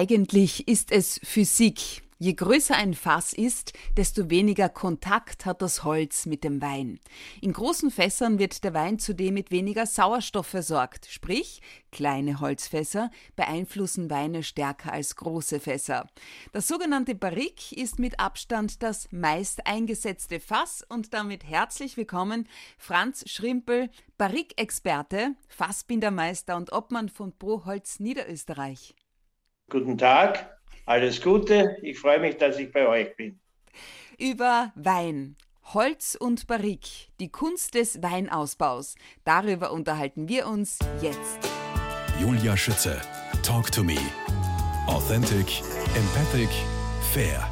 Eigentlich ist es Physik. Je größer ein Fass ist, desto weniger Kontakt hat das Holz mit dem Wein. In großen Fässern wird der Wein zudem mit weniger Sauerstoff versorgt, sprich kleine Holzfässer beeinflussen Weine stärker als große Fässer. Das sogenannte Barrique ist mit Abstand das meist eingesetzte Fass und damit herzlich willkommen Franz Schrimpel, Barrique-Experte, Fassbindermeister und Obmann von Proholz Niederösterreich. Guten Tag. Alles Gute. Ich freue mich, dass ich bei euch bin. Über Wein. Holz und Barrique, die Kunst des Weinausbaus. Darüber unterhalten wir uns jetzt. Julia Schütze. Talk to me. Authentic, empathic, fair.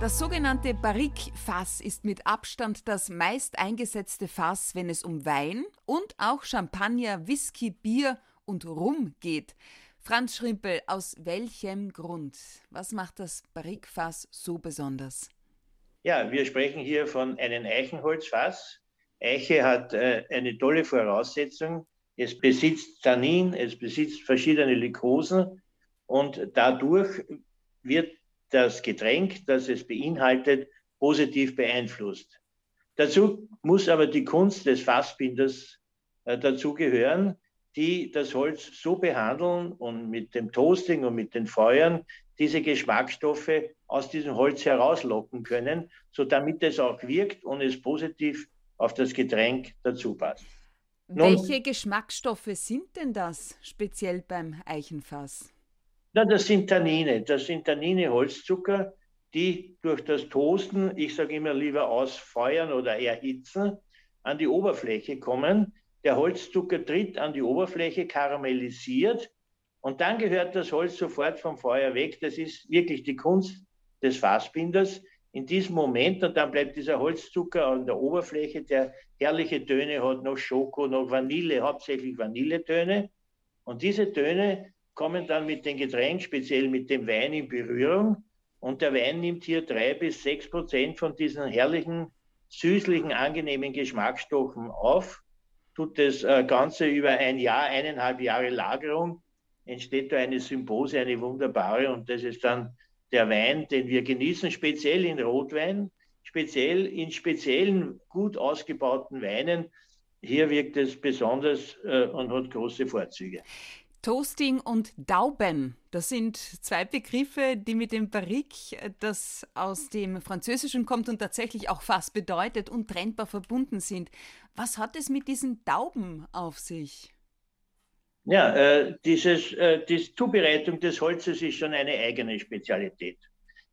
Das sogenannte Barrique-Fass ist mit Abstand das meist eingesetzte Fass, wenn es um Wein und auch Champagner, Whisky, Bier und Rum geht. Franz Schrimpel, aus welchem Grund? Was macht das Barrikfass so besonders? Ja, wir sprechen hier von einem Eichenholzfass. Eiche hat äh, eine tolle Voraussetzung. Es besitzt Tannin, es besitzt verschiedene Lykosen und dadurch wird das Getränk, das es beinhaltet, positiv beeinflusst. Dazu muss aber die Kunst des Fassbinders äh, dazugehören die das Holz so behandeln und mit dem Toasting und mit den Feuern diese Geschmacksstoffe aus diesem Holz herauslocken können, so damit es auch wirkt und es positiv auf das Getränk dazu passt. Nun, Welche Geschmacksstoffe sind denn das speziell beim Eichenfass? Na, das sind Tannine. Das sind Tannine Holzzucker, die durch das Toasten, ich sage immer lieber ausfeuern oder erhitzen, an die Oberfläche kommen der Holzzucker tritt an die Oberfläche, karamellisiert und dann gehört das Holz sofort vom Feuer weg. Das ist wirklich die Kunst des Fassbinders. In diesem Moment, und dann bleibt dieser Holzzucker an der Oberfläche, der herrliche Töne hat, noch Schoko, noch Vanille, hauptsächlich Vanilletöne. Und diese Töne kommen dann mit dem Getränk, speziell mit dem Wein in Berührung. Und der Wein nimmt hier drei bis sechs Prozent von diesen herrlichen, süßlichen, angenehmen Geschmacksstoffen auf tut das äh, Ganze über ein Jahr, eineinhalb Jahre Lagerung, entsteht da eine Symbiose, eine wunderbare. Und das ist dann der Wein, den wir genießen, speziell in Rotwein, speziell in speziellen, gut ausgebauten Weinen. Hier wirkt es besonders äh, und hat große Vorzüge. Toasting und Dauben, das sind zwei Begriffe, die mit dem Barrique, das aus dem Französischen kommt und tatsächlich auch fast bedeutet, untrennbar verbunden sind. Was hat es mit diesen Dauben auf sich? Ja, äh, dieses, äh, die Zubereitung des Holzes ist schon eine eigene Spezialität.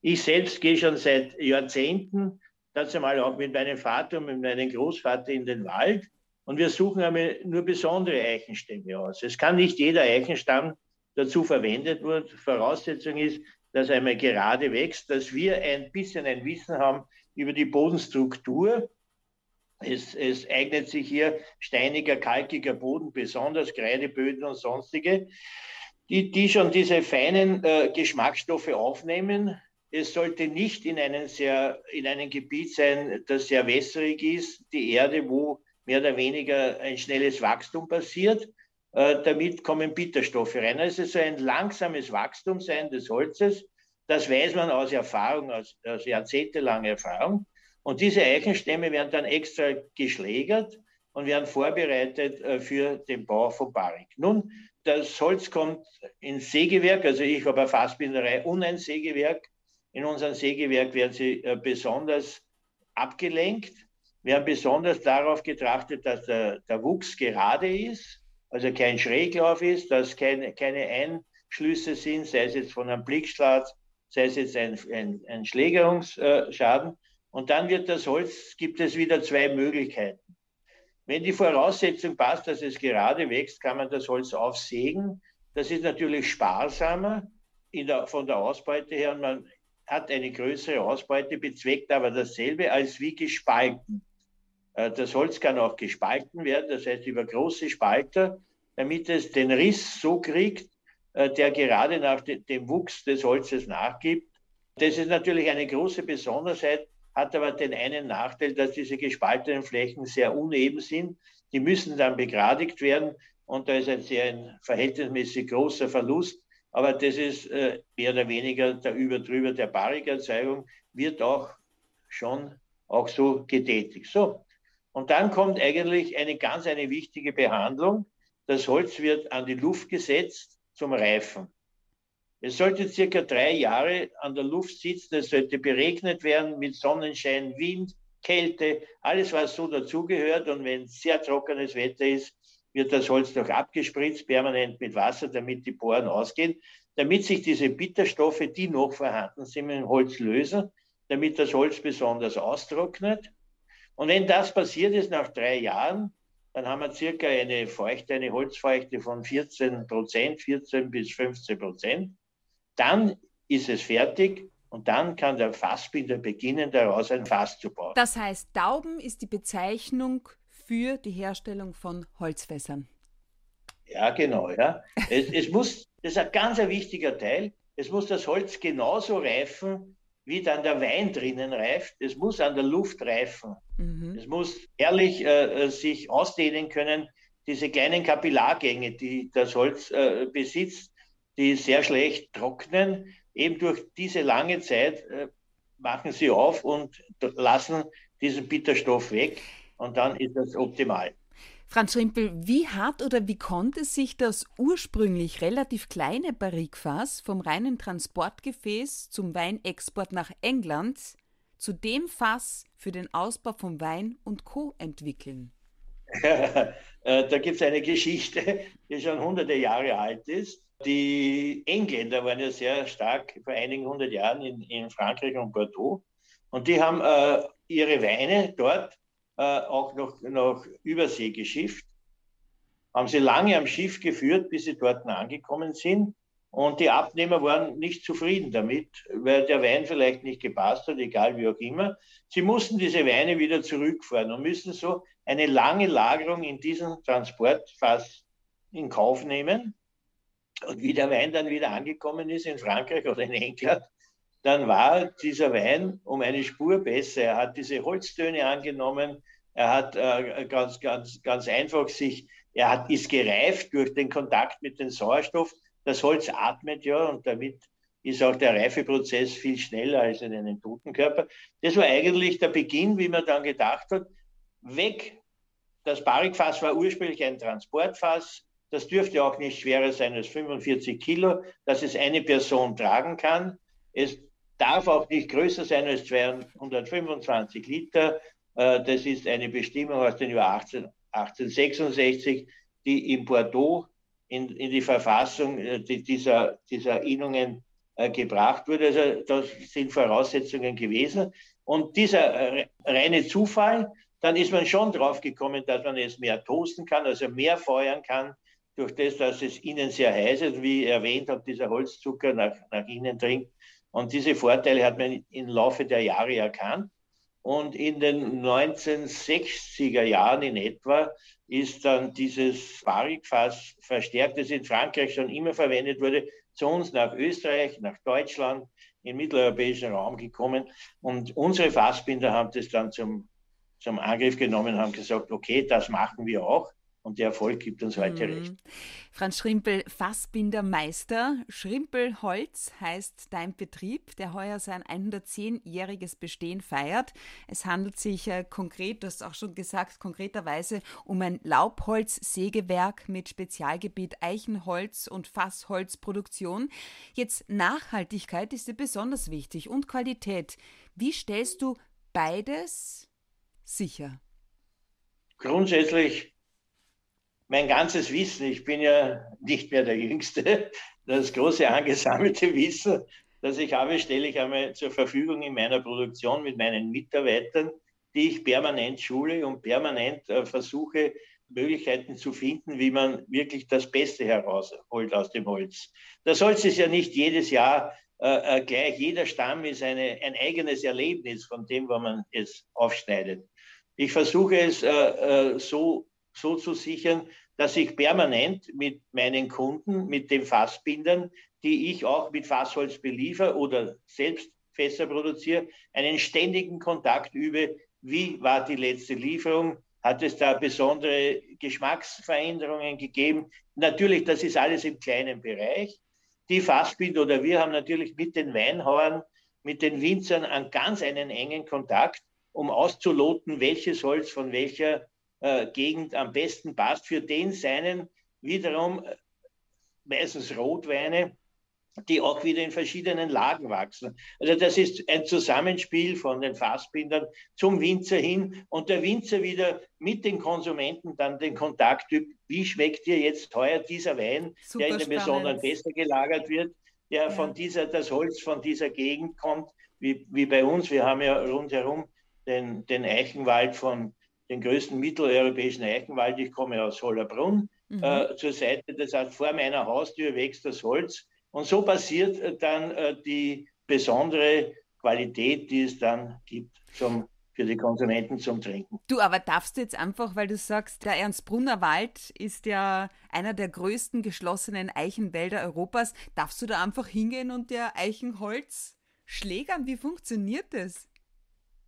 Ich selbst gehe schon seit Jahrzehnten, dazu mal auch mit meinem Vater und mit meinem Großvater in den Wald und wir suchen einmal nur besondere Eichenstämme aus. Es kann nicht jeder Eichenstamm dazu verwendet werden. Voraussetzung ist, dass einmal gerade wächst, dass wir ein bisschen ein Wissen haben über die Bodenstruktur. Es, es eignet sich hier steiniger, kalkiger Boden, besonders Kreideböden und sonstige, die, die schon diese feinen äh, Geschmacksstoffe aufnehmen. Es sollte nicht in, einen sehr, in einem Gebiet sein, das sehr wässrig ist, die Erde, wo mehr oder weniger ein schnelles Wachstum passiert. Äh, damit kommen Bitterstoffe rein. Also so ein langsames Wachstum sein des Holzes. Das weiß man aus Erfahrung, aus, aus jahrzehntelanger Erfahrung. Und diese Eichenstämme werden dann extra geschlägert und werden vorbereitet äh, für den Bau von Barrik. Nun, das Holz kommt ins Sägewerk, also ich habe eine Fassbinderei und ein Sägewerk. In unserem Sägewerk werden sie äh, besonders abgelenkt wir haben besonders darauf getrachtet, dass der, der Wuchs gerade ist, also kein Schräglauf ist, dass keine, keine Einschlüsse sind, sei es jetzt von einem Blickschlag, sei es jetzt ein, ein, ein Schlägerungsschaden. Und dann wird das Holz, gibt es wieder zwei Möglichkeiten. Wenn die Voraussetzung passt, dass es gerade wächst, kann man das Holz aufsägen. Das ist natürlich sparsamer der, von der Ausbeute her und man hat eine größere Ausbeute, bezweckt aber dasselbe als wie gespalten. Äh, das Holz kann auch gespalten werden, das heißt über große Spalter, damit es den Riss so kriegt, äh, der gerade nach dem Wuchs des Holzes nachgibt. Das ist natürlich eine große Besonderheit, hat aber den einen Nachteil, dass diese gespaltenen Flächen sehr uneben sind. Die müssen dann begradigt werden und da ist ein sehr ein verhältnismäßig großer Verlust aber das ist äh, mehr oder weniger der Überdrüber der Barrikerzeugung, wird auch schon auch so getätigt. So, und dann kommt eigentlich eine ganz eine wichtige Behandlung. Das Holz wird an die Luft gesetzt zum Reifen. Es sollte circa drei Jahre an der Luft sitzen, es sollte beregnet werden mit Sonnenschein, Wind, Kälte, alles was so dazugehört. Und wenn sehr trockenes Wetter ist, wird das Holz noch abgespritzt, permanent mit Wasser, damit die Poren ausgehen, damit sich diese Bitterstoffe, die noch vorhanden sind, im Holz lösen, damit das Holz besonders austrocknet. Und wenn das passiert ist nach drei Jahren, dann haben wir circa eine Feuchte, eine Holzfeuchte von 14 Prozent, 14 bis 15 Prozent. Dann ist es fertig und dann kann der Fassbinder beginnen, daraus ein Fass zu bauen. Das heißt, Dauben ist die Bezeichnung für die Herstellung von Holzfässern. Ja, genau. Ja. es, es muss, das ist ein ganz ein wichtiger Teil. Es muss das Holz genauso reifen, wie dann der Wein drinnen reift. Es muss an der Luft reifen. Mhm. Es muss ehrlich äh, sich ausdehnen können. Diese kleinen Kapillargänge, die das Holz äh, besitzt, die sehr schlecht trocknen, eben durch diese lange Zeit äh, machen sie auf und lassen diesen Bitterstoff weg und dann ist das optimal. Franz Schrimpel, wie hat oder wie konnte sich das ursprünglich relativ kleine Barrikfass vom reinen Transportgefäß zum Weinexport nach England zu dem Fass für den Ausbau von Wein und Co. entwickeln? Äh, da gibt es eine Geschichte, die schon hunderte Jahre alt ist. Die Engländer waren ja sehr stark vor einigen hundert Jahren in, in Frankreich und Bordeaux. Und die haben äh, ihre Weine dort auch noch, noch Übersee geschifft. Haben sie lange am Schiff geführt, bis sie dort angekommen sind. Und die Abnehmer waren nicht zufrieden damit, weil der Wein vielleicht nicht gepasst hat, egal wie auch immer. Sie mussten diese Weine wieder zurückfahren und müssen so eine lange Lagerung in diesem Transportfass in Kauf nehmen. Und wie der Wein dann wieder angekommen ist in Frankreich oder in England, dann war dieser Wein um eine Spur besser. Er hat diese Holztöne angenommen. Er hat äh, ganz, ganz, ganz einfach sich, er hat, ist gereift durch den Kontakt mit dem Sauerstoff. Das Holz atmet ja und damit ist auch der Reifeprozess viel schneller als in einem toten Körper. Das war eigentlich der Beginn, wie man dann gedacht hat, weg. Das Barrikfass war ursprünglich ein Transportfass. Das dürfte auch nicht schwerer sein als 45 Kilo, dass es eine Person tragen kann. Es darf auch nicht größer sein als 225 Liter. Äh, das ist eine Bestimmung aus dem Jahr 18, 1866, die in Bordeaux in, in die Verfassung äh, dieser, dieser Innungen äh, gebracht wurde. Also das sind Voraussetzungen gewesen. Und dieser reine Zufall, dann ist man schon drauf gekommen, dass man es mehr toasten kann, also mehr feuern kann, durch das, dass es innen sehr heiß ist, wie erwähnt habe, dieser Holzzucker nach, nach innen dringt. Und diese Vorteile hat man im Laufe der Jahre erkannt. Und in den 1960er Jahren in etwa ist dann dieses Barrikfass verstärkt, das in Frankreich schon immer verwendet wurde, zu uns nach Österreich, nach Deutschland, im mitteleuropäischen Raum gekommen. Und unsere Fassbinder haben das dann zum, zum Angriff genommen, haben gesagt, okay, das machen wir auch. Und der Erfolg gibt uns heute mhm. recht. Franz Schrimpel, Fassbindermeister. Schrimpelholz heißt dein Betrieb, der heuer sein 110-jähriges Bestehen feiert. Es handelt sich äh, konkret, du hast auch schon gesagt, konkreterweise um ein Laubholzsägewerk mit Spezialgebiet Eichenholz und Fassholzproduktion. Jetzt Nachhaltigkeit ist dir besonders wichtig und Qualität. Wie stellst du beides sicher? Grundsätzlich mein ganzes Wissen, ich bin ja nicht mehr der Jüngste, das große angesammelte Wissen, das ich habe, stelle ich einmal zur Verfügung in meiner Produktion mit meinen Mitarbeitern, die ich permanent schule und permanent äh, versuche, Möglichkeiten zu finden, wie man wirklich das Beste herausholt aus dem Holz. Das Holz ist ja nicht jedes Jahr äh, äh gleich. Jeder Stamm ist eine, ein eigenes Erlebnis von dem, wo man es aufschneidet. Ich versuche es äh, äh so so zu sichern, dass ich permanent mit meinen Kunden, mit den Fassbindern, die ich auch mit Fassholz beliefer oder selbst Fässer produziere, einen ständigen Kontakt übe. Wie war die letzte Lieferung? Hat es da besondere Geschmacksveränderungen gegeben? Natürlich, das ist alles im kleinen Bereich. die Fassbinder oder wir haben natürlich mit den Weinhauern, mit den Winzern einen ganz einen engen Kontakt, um auszuloten, welches Holz von welcher äh, Gegend am besten passt für den seinen wiederum äh, meistens Rotweine, die auch wieder in verschiedenen Lagen wachsen. Also das ist ein Zusammenspiel von den Fassbindern zum Winzer hin und der Winzer wieder mit den Konsumenten dann den Kontakt übt. Wie schmeckt dir jetzt heuer dieser Wein, Super der in den besonderen Fässer gelagert wird, der ja. von dieser, das Holz von dieser Gegend kommt, wie, wie bei uns. Wir haben ja rundherum den, den Eichenwald von den größten mitteleuropäischen Eichenwald. Ich komme aus Hollerbrunn. Mhm. Äh, zur Seite, das heißt, vor meiner Haustür wächst das Holz und so passiert äh, dann äh, die besondere Qualität, die es dann gibt zum, für die Konsumenten zum Trinken. Du, aber darfst du jetzt einfach, weil du sagst, der Ernstbrunner Wald ist ja einer der größten geschlossenen Eichenwälder Europas, darfst du da einfach hingehen und dir Eichenholz schlägern? Wie funktioniert das?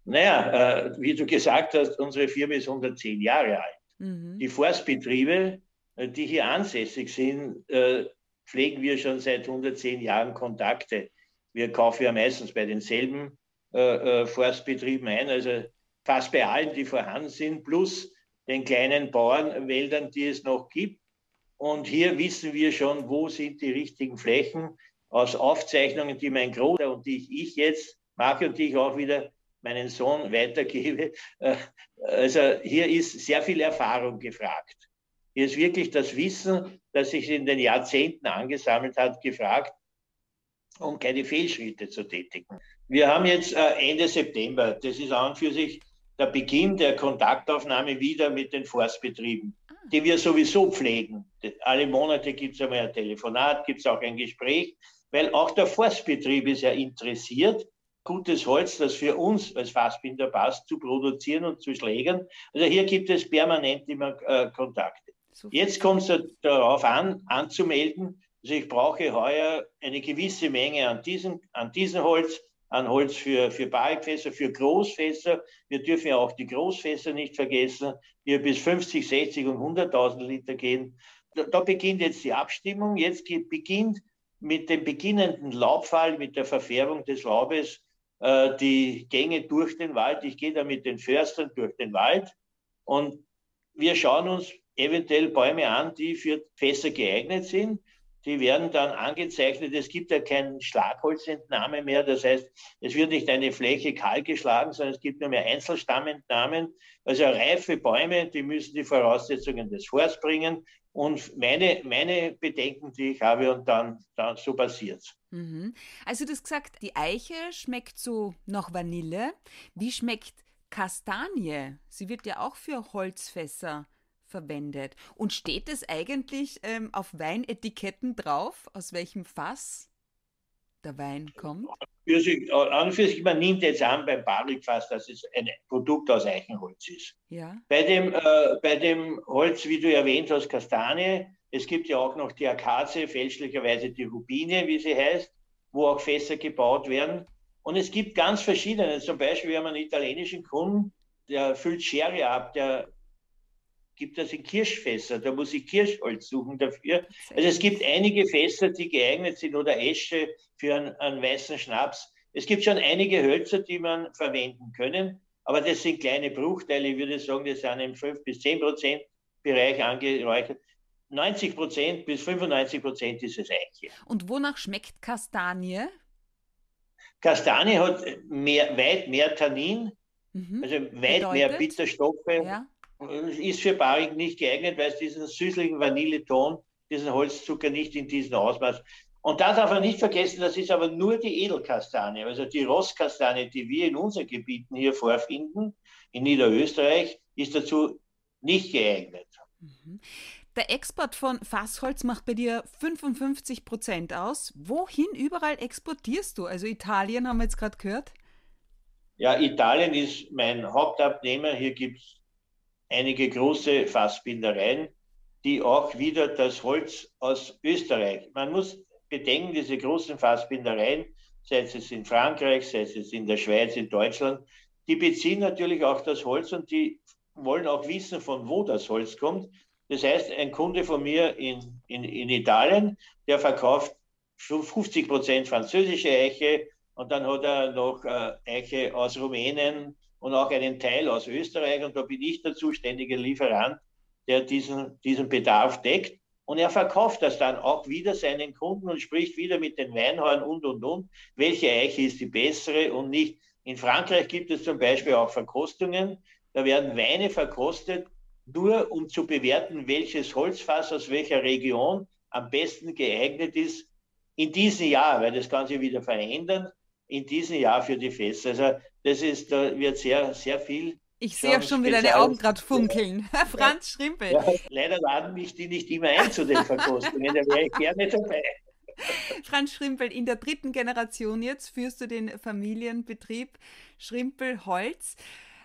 Naja, äh, wie du gesagt hast, unsere Firma ist 110 Jahre alt. Mhm. Die Forstbetriebe, äh, die hier ansässig sind, äh, pflegen wir schon seit 110 Jahren Kontakte. Wir kaufen ja meistens bei denselben äh, äh, Forstbetrieben ein, also fast bei allen, die vorhanden sind, plus den kleinen Bauernwäldern, die es noch gibt. Und hier wissen wir schon, wo sind die richtigen Flächen aus Aufzeichnungen, die mein Großer und die ich jetzt mache und die ich auch wieder meinen Sohn weitergebe. Äh, also hier ist sehr viel Erfahrung gefragt. Hier ist wirklich das Wissen, das sich in den Jahrzehnten angesammelt hat, gefragt, um keine Fehlschritte zu tätigen. Wir haben jetzt äh, Ende September, das ist an und für sich der Beginn der Kontaktaufnahme wieder mit den Forstbetrieben, ah. die wir sowieso pflegen. Alle Monate gibt es einmal ein Telefonat, gibt es auch ein Gespräch, weil auch der Forstbetrieb ist ja interessiert, gutes Holz, das für uns als Fassbinder passt, zu produzieren und zu schlägern. Also hier gibt es permanent immer äh, Kontakte. Jetzt kommt es darauf an, anzumelden. Also ich brauche heuer eine gewisse Menge an diesem, an diesem Holz, an Holz für, für Barrikfässer, für Großfässer. Wir dürfen ja auch die Großfässer nicht vergessen, die bis 50, 60 und 100.000 Liter gehen. Da, da beginnt jetzt die Abstimmung. Jetzt beginnt mit dem beginnenden Laubfall, mit der Verfärbung des Laubes, äh, die Gänge durch den Wald. Ich gehe da mit den Förstern durch den Wald und wir schauen uns eventuell Bäume an, die für Fässer geeignet sind. Die werden dann angezeichnet. Es gibt ja keinen Schlagholzentnahme mehr. Das heißt, es wird nicht eine Fläche kahl geschlagen, sondern es gibt nur mehr Einzelstammentnahmen. Also reife Bäume, die müssen die Voraussetzungen des Forsts bringen. Und meine, meine Bedenken, die ich habe, und dann, dann so passiert's. Mhm. Also du hast gesagt, die Eiche schmeckt so nach Vanille. Wie schmeckt Kastanie? Sie wird ja auch für Holzfässer verwendet. Und steht es eigentlich ähm, auf Weinetiketten drauf, aus welchem Fass der Wein kommt? Für sich, an und für sich, man nimmt jetzt an beim Barrikfass, dass es ein Produkt aus Eichenholz ist. Ja. Bei, dem, äh, bei dem Holz, wie du erwähnt hast, Kastanie, es gibt ja auch noch die Akazie, fälschlicherweise die Rubine, wie sie heißt, wo auch Fässer gebaut werden. Und es gibt ganz verschiedene. Zum Beispiel, wir haben einen italienischen Kunden, der füllt Sherry ab, der gibt das in Kirschfässer. Da muss ich Kirschholz suchen dafür. Also es gibt einige Fässer, die geeignet sind oder Esche für einen, einen weißen Schnaps. Es gibt schon einige Hölzer, die man verwenden können, aber das sind kleine Bruchteile. Ich würde sagen, das sind im 5 bis 10 Prozent Bereich angereichert. 90 Prozent bis 95 Prozent ist es Eiche. Und wonach schmeckt Kastanie? Kastanie hat mehr, weit mehr Tannin, mhm. also weit Bedeutet? mehr Bitterstoffe. Ja ist für Baring nicht geeignet, weil es diesen süßlichen Vanilleton, diesen Holzzucker nicht in diesem Ausmaß. Und da darf man nicht vergessen, das ist aber nur die Edelkastanie, also die Rosskastanie, die wir in unseren Gebieten hier vorfinden, in Niederösterreich, ist dazu nicht geeignet. Mhm. Der Export von Fassholz macht bei dir 55 Prozent aus. Wohin überall exportierst du? Also Italien haben wir jetzt gerade gehört. Ja, Italien ist mein Hauptabnehmer. Hier gibt es einige große Fassbindereien, die auch wieder das Holz aus Österreich. Man muss bedenken, diese großen Fassbindereien, sei es in Frankreich, sei es in der Schweiz, in Deutschland, die beziehen natürlich auch das Holz und die wollen auch wissen, von wo das Holz kommt. Das heißt, ein Kunde von mir in, in, in Italien, der verkauft 50 Prozent französische Eiche und dann hat er noch äh, Eiche aus Rumänien und auch einen Teil aus Österreich und da bin ich der zuständige Lieferant, der diesen, diesen Bedarf deckt. Und er verkauft das dann auch wieder seinen Kunden und spricht wieder mit den Weinhauern und, und, und, welche Eiche ist die bessere und nicht. In Frankreich gibt es zum Beispiel auch Verkostungen. Da werden Weine verkostet, nur um zu bewerten, welches Holzfass aus welcher Region am besten geeignet ist in diesem Jahr, weil das sich wieder verändern, in diesem Jahr für die Fässer. Also das ist, da wird sehr, sehr viel ich sehe auch schon wieder deine Augen gerade funkeln. Franz Schrimpel. Ja, leider laden mich die nicht immer ein zu den Verkostungen, da wäre ich gerne dabei. Franz Schrimpel, in der dritten Generation jetzt führst du den Familienbetrieb Schrimpel Holz.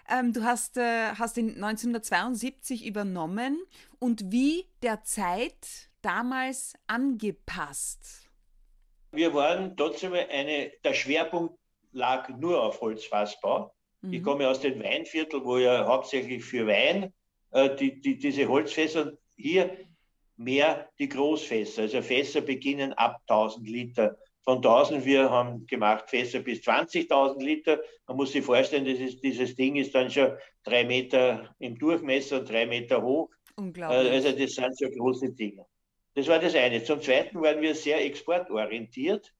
Ähm, du hast, äh, hast ihn 1972 übernommen und wie der Zeit damals angepasst? Wir waren trotzdem eine, der Schwerpunkt lag nur auf Holzfassbau. Mhm. Ich komme aus dem Weinviertel, wo ja hauptsächlich für Wein äh, die, die, diese Holzfässer hier mehr die Großfässer. Also Fässer beginnen ab 1000 Liter. Von 1000, wir haben gemacht Fässer bis 20.000 Liter. Man muss sich vorstellen, ist, dieses Ding ist dann schon drei Meter im Durchmesser und drei Meter hoch. Unglaublich. Äh, also das sind so große Dinge. Das war das eine. Zum Zweiten waren wir sehr exportorientiert.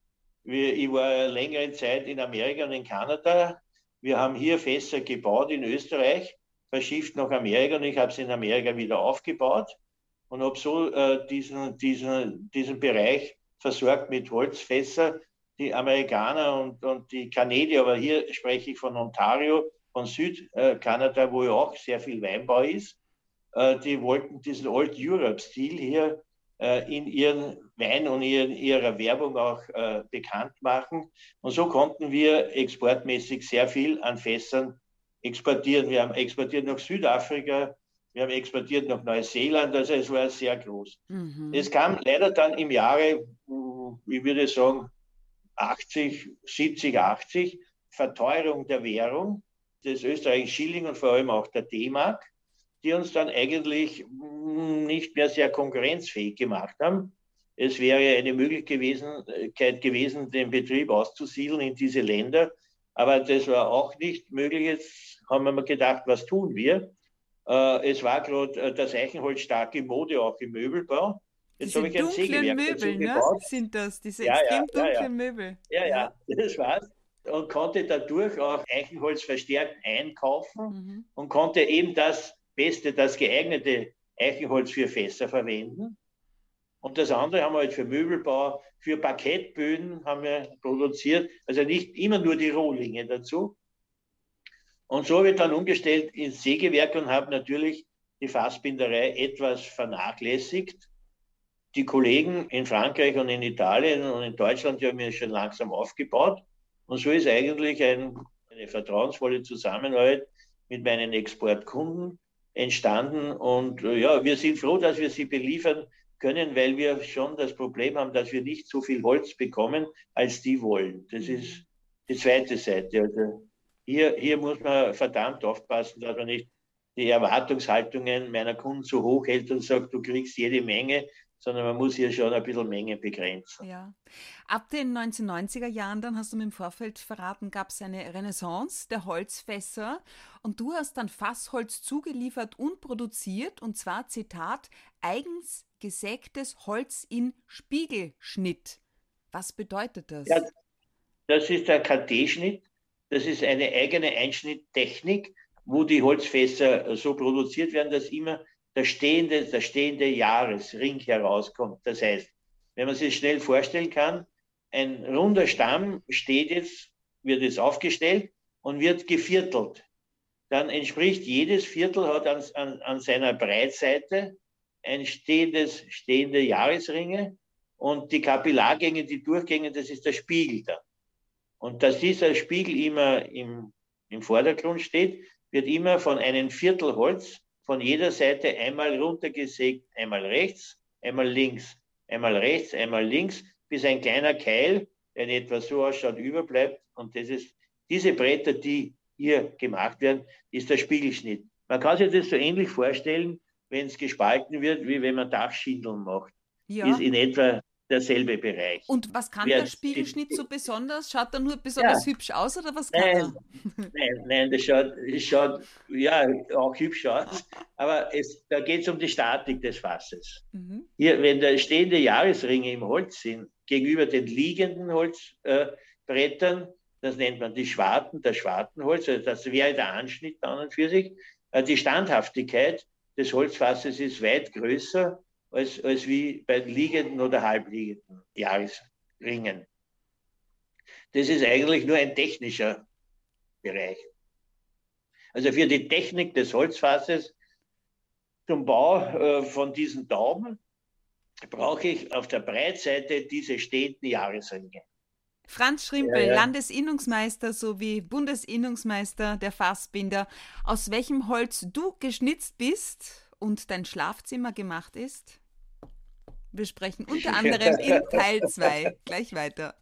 Wir, ich war längere Zeit in Amerika und in Kanada wir haben hier Fässer gebaut in Österreich, verschifft nach Amerika und ich habe sie in Amerika wieder aufgebaut und habe so äh, diesen, diesen, diesen Bereich versorgt mit Holzfässer. Die Amerikaner und, und die Kanadier, aber hier spreche ich von Ontario, von Südkanada, wo ja auch sehr viel Weinbau ist, äh, die wollten diesen Old Europe-Stil hier in ihren Wein und in ihrer Werbung auch äh, bekannt machen. Und so konnten wir exportmäßig sehr viel an Fässern exportieren. Wir haben exportiert nach Südafrika, wir haben exportiert nach Neuseeland, also es war sehr groß. Mhm. Es kam leider dann im Jahre, ich würde sagen, 80, 70, 80, Verteuerung der Währung des österreichischen Schilling und vor allem auch der D-Mark die uns dann eigentlich nicht mehr sehr konkurrenzfähig gemacht haben. Es wäre eine Möglichkeit gewesen, den Betrieb auszusiedeln in diese Länder, aber das war auch nicht möglich. Jetzt haben wir mal gedacht, was tun wir? Äh, es war gerade äh, das Eichenholz stark in Mode, auch im Möbelbau. Jetzt diese dunklen Möbel, ne? sind das, diese ja, extrem ja, dunklen ja, Möbel. Ja, ja, das war's. Und konnte dadurch auch Eichenholz verstärkt einkaufen mhm. und konnte eben das beste, das geeignete Eichenholz für Fässer verwenden. Und das andere haben wir halt für Möbelbau, für Parkettböden haben wir produziert, also nicht immer nur die Rohlinge dazu. Und so ich dann umgestellt ins Sägewerk und habe natürlich die Fassbinderei etwas vernachlässigt. Die Kollegen in Frankreich und in Italien und in Deutschland die haben mir schon langsam aufgebaut. Und so ist eigentlich ein, eine vertrauensvolle Zusammenarbeit mit meinen Exportkunden entstanden. Und äh, ja, wir sind froh, dass wir sie beliefern können, weil wir schon das Problem haben, dass wir nicht so viel Holz bekommen, als die wollen. Das mhm. ist die zweite Seite. Also hier, hier muss man verdammt aufpassen, dass man nicht die Erwartungshaltungen meiner Kunden so hoch hält und sagt, du kriegst jede Menge, sondern man muss hier schon ein bisschen Menge begrenzen. Ja. Ab den 1990er Jahren, dann hast du mir im Vorfeld verraten, gab es eine Renaissance der Holzfässer und du hast dann Fassholz zugeliefert und produziert und zwar, Zitat, eigens gesägtes Holz in Spiegelschnitt. Was bedeutet das? Ja, das ist der KT-Schnitt. Das ist eine eigene Einschnitttechnik, wo die Holzfässer so produziert werden, dass immer der stehende, der stehende Jahresring herauskommt. Das heißt, wenn man sich schnell vorstellen kann, ein runder Stamm steht jetzt, wird jetzt aufgestellt und wird geviertelt. Dann entspricht jedes Viertel hat an, an, an seiner Breitseite ein stehendes, stehende Jahresringe und die Kapillargänge, die Durchgänge, das ist der Spiegel da. Und dass dieser Spiegel immer im, im Vordergrund steht, wird immer von einem Viertel Holz von jeder Seite einmal runtergesägt, einmal rechts, einmal links, einmal rechts, einmal links, bis ein kleiner Keil, der in etwa so ausschaut, überbleibt. Und das ist, diese Bretter, die hier gemacht werden, ist der Spiegelschnitt. Man kann sich das so ähnlich vorstellen, wenn es gespalten wird, wie wenn man Dachschindeln macht. Ja. Ist in etwa derselbe Bereich. Und was kann Wer, der Spiegelschnitt so besonders? Schaut er nur besonders ja. hübsch aus oder was kann nein, er? Nein, nein, das schaut, das schaut ja auch hübsch aus, aber es, da geht es um die Statik des Fasses. Mhm. Hier, wenn da stehende Jahresringe im Holz sind, gegenüber den liegenden Holzbrettern, äh, das nennt man die Schwarten, das Schwartenholz, also das wäre der Anschnitt an und für sich. Äh, die Standhaftigkeit des Holzfasses ist weit größer als, als wie bei liegenden oder halbliegenden Jahresringen. Das ist eigentlich nur ein technischer Bereich. Also für die Technik des Holzfasses zum Bau äh, von diesen Daumen brauche ich auf der Breitseite diese stehenden Jahresringe. Franz Schrimpel, ja, ja. Landesinnungsmeister sowie Bundesinnungsmeister der Fassbinder, aus welchem Holz du geschnitzt bist und dein Schlafzimmer gemacht ist? Wir sprechen unter anderem in Teil 2. Gleich weiter.